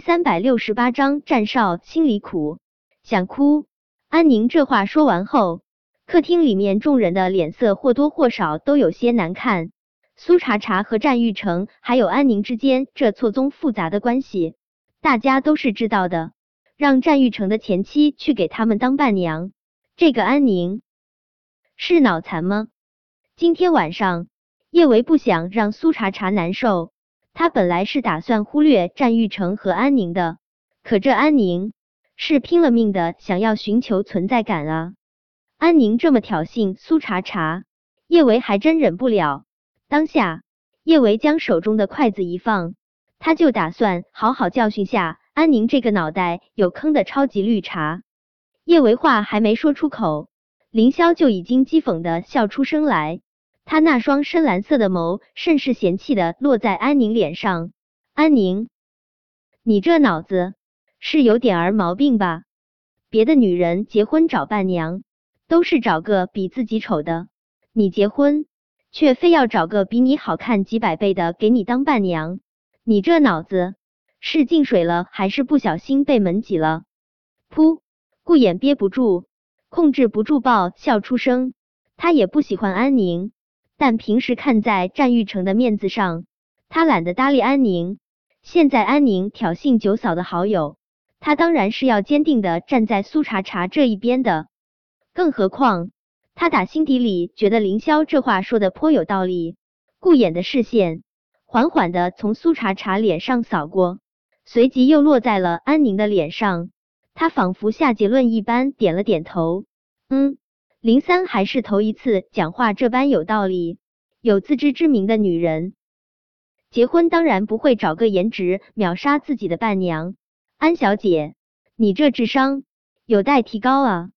三百六十八章，战少心里苦，想哭。安宁这话说完后，客厅里面众人的脸色或多或少都有些难看。苏茶茶和战玉成还有安宁之间这错综复杂的关系，大家都是知道的。让战玉成的前妻去给他们当伴娘，这个安宁是脑残吗？今天晚上，叶维不想让苏茶茶难受，他本来是打算忽略战玉成和安宁的，可这安宁是拼了命的想要寻求存在感啊！安宁这么挑衅苏茶茶，叶维还真忍不了。当下，叶维将手中的筷子一放，他就打算好好教训下。安宁这个脑袋有坑的超级绿茶，叶维话还没说出口，凌霄就已经讥讽的笑出声来。他那双深蓝色的眸甚是嫌弃的落在安宁脸上。安宁，你这脑子是有点儿毛病吧？别的女人结婚找伴娘都是找个比自己丑的，你结婚却非要找个比你好看几百倍的给你当伴娘，你这脑子。是进水了，还是不小心被门挤了？噗！顾衍憋不住，控制不住爆笑出声。他也不喜欢安宁，但平时看在战玉成的面子上，他懒得搭理安宁。现在安宁挑衅九嫂的好友，他当然是要坚定的站在苏茶茶这一边的。更何况，他打心底里觉得凌霄这话说的颇有道理。顾衍的视线缓缓的从苏茶茶脸上扫过。随即又落在了安宁的脸上，他仿佛下结论一般点了点头。嗯，林三还是头一次讲话这般有道理，有自知之明的女人，结婚当然不会找个颜值秒杀自己的伴娘。安小姐，你这智商有待提高啊！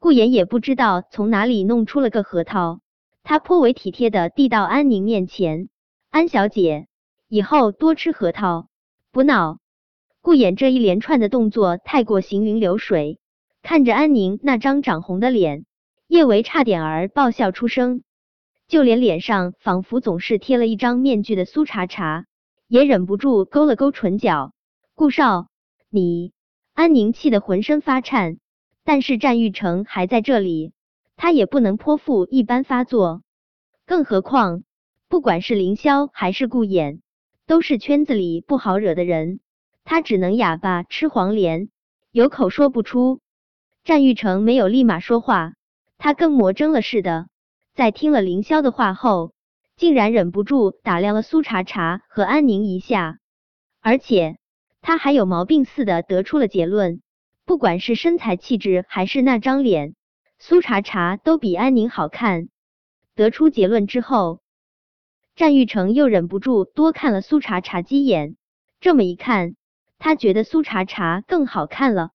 顾言也不知道从哪里弄出了个核桃，他颇为体贴的递到安宁面前。安小姐，以后多吃核桃，补脑。顾衍这一连串的动作太过行云流水，看着安宁那张涨红的脸，叶维差点儿爆笑出声。就连脸上仿佛总是贴了一张面具的苏茶茶，也忍不住勾了勾唇角。顾少，你……安宁气得浑身发颤，但是战玉成还在这里，他也不能泼妇一般发作。更何况，不管是凌霄还是顾衍，都是圈子里不好惹的人。他只能哑巴吃黄连，有口说不出。战玉成没有立马说话，他跟魔怔了似的，在听了凌霄的话后，竟然忍不住打量了苏茶茶和安宁一下，而且他还有毛病似的得出了结论：不管是身材气质还是那张脸，苏茶茶都比安宁好看。得出结论之后，战玉成又忍不住多看了苏茶茶几眼，这么一看。他觉得苏茶茶更好看了，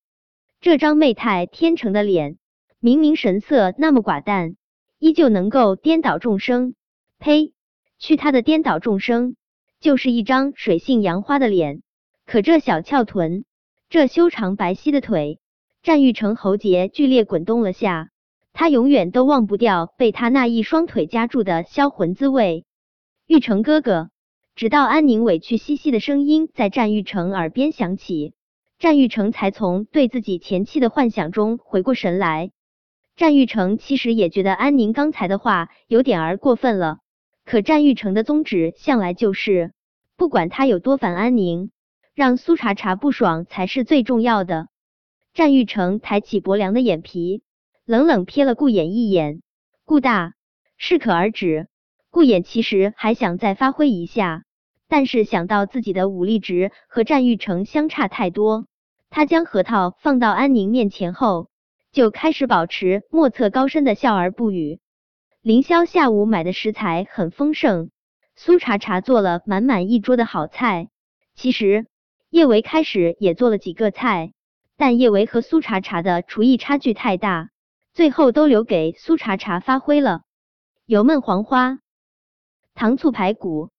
这张媚态天成的脸，明明神色那么寡淡，依旧能够颠倒众生。呸！去他的颠倒众生，就是一张水性杨花的脸。可这小翘臀，这修长白皙的腿，战玉成喉结剧烈滚动了下，他永远都忘不掉被他那一双腿夹住的销魂滋味。玉成哥哥。直到安宁委屈兮兮的声音在战玉成耳边响起，战玉成才从对自己前妻的幻想中回过神来。战玉成其实也觉得安宁刚才的话有点儿过分了，可战玉成的宗旨向来就是，不管他有多烦安宁，让苏茶茶不爽才是最重要的。战玉成抬起薄凉的眼皮，冷冷瞥了顾衍一眼，顾大适可而止。顾衍其实还想再发挥一下。但是想到自己的武力值和战玉成相差太多，他将核桃放到安宁面前后，就开始保持莫测高深的笑而不语。凌霄下午买的食材很丰盛，苏茶茶做了满满一桌的好菜。其实叶维开始也做了几个菜，但叶维和苏茶茶的厨艺差距太大，最后都留给苏茶茶发挥了。油焖黄花、糖醋排骨。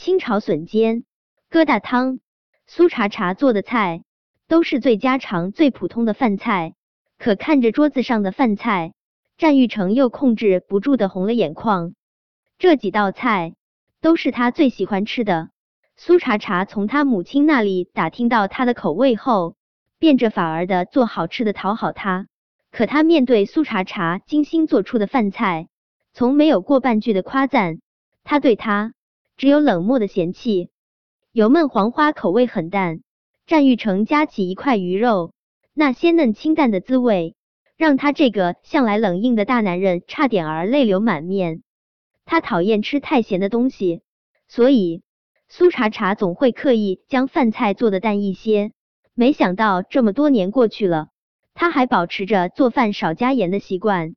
清炒笋尖、疙瘩汤、苏茶茶做的菜都是最家常、最普通的饭菜，可看着桌子上的饭菜，战玉成又控制不住的红了眼眶。这几道菜都是他最喜欢吃的，苏茶茶从他母亲那里打听到他的口味后，变着法儿的做好吃的讨好他。可他面对苏茶茶精心做出的饭菜，从没有过半句的夸赞，他对他只有冷漠的嫌弃。油焖黄花口味很淡，战玉成夹起一块鱼肉，那鲜嫩清淡的滋味，让他这个向来冷硬的大男人差点儿泪流满面。他讨厌吃太咸的东西，所以。苏茶茶总会刻意将饭菜做的淡一些，没想到这么多年过去了，他还保持着做饭少加盐的习惯。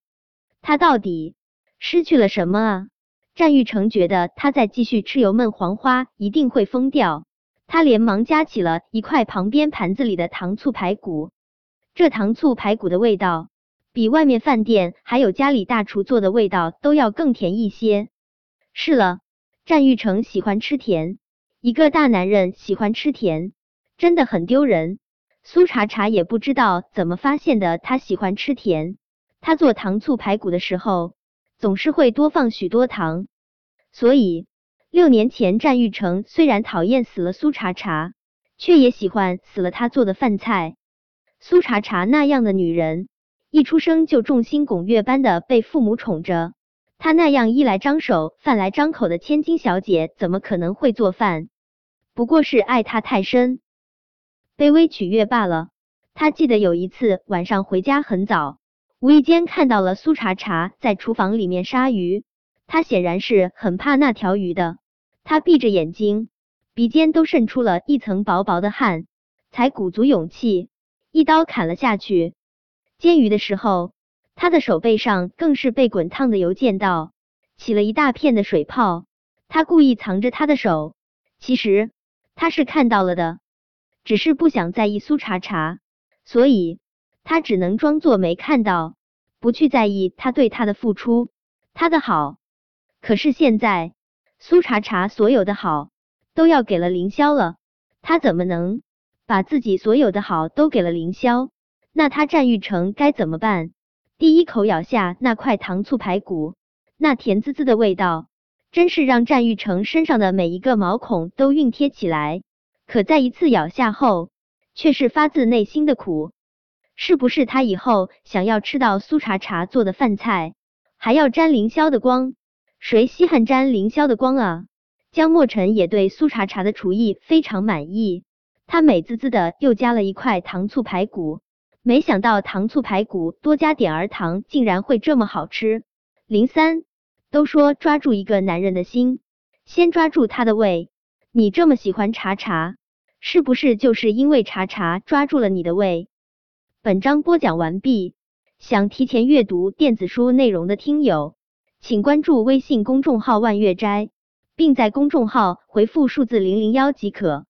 他到底失去了什么啊？战玉成觉得他再继续吃油焖黄花一定会疯掉，他连忙夹起了一块旁边盘子里的糖醋排骨。这糖醋排骨的味道，比外面饭店还有家里大厨做的味道都要更甜一些。是了，战玉成喜欢吃甜。一个大男人喜欢吃甜，真的很丢人。苏茶茶也不知道怎么发现的，他喜欢吃甜。他做糖醋排骨的时候，总是会多放许多糖。所以六年前，战玉成虽然讨厌死了苏茶茶，却也喜欢死了他做的饭菜。苏茶茶那样的女人，一出生就众星拱月般的被父母宠着。她那样衣来张手、饭来张口的千金小姐，怎么可能会做饭？不过是爱他太深，卑微取悦罢了。他记得有一次晚上回家很早，无意间看到了苏茶茶在厨房里面杀鱼。他显然是很怕那条鱼的。他闭着眼睛，鼻尖都渗出了一层薄薄的汗，才鼓足勇气一刀砍了下去。煎鱼的时候。他的手背上更是被滚烫的油溅到，起了一大片的水泡。他故意藏着他的手，其实他是看到了的，只是不想在意苏茶茶，所以他只能装作没看到，不去在意他对他的付出，他的好。可是现在，苏茶茶所有的好都要给了凌霄了，他怎么能把自己所有的好都给了凌霄？那他战玉成该怎么办？第一口咬下那块糖醋排骨，那甜滋滋的味道，真是让战玉成身上的每一个毛孔都熨贴起来。可再一次咬下后，却是发自内心的苦。是不是他以后想要吃到苏茶茶做的饭菜，还要沾凌霄的光？谁稀罕沾凌霄的光啊？江墨尘也对苏茶茶的厨艺非常满意，他美滋滋的又加了一块糖醋排骨。没想到糖醋排骨多加点儿糖，竟然会这么好吃。零三都说抓住一个男人的心，先抓住他的胃。你这么喜欢茶茶，是不是就是因为茶茶抓住了你的胃？本章播讲完毕。想提前阅读电子书内容的听友，请关注微信公众号万月斋，并在公众号回复数字零零幺即可。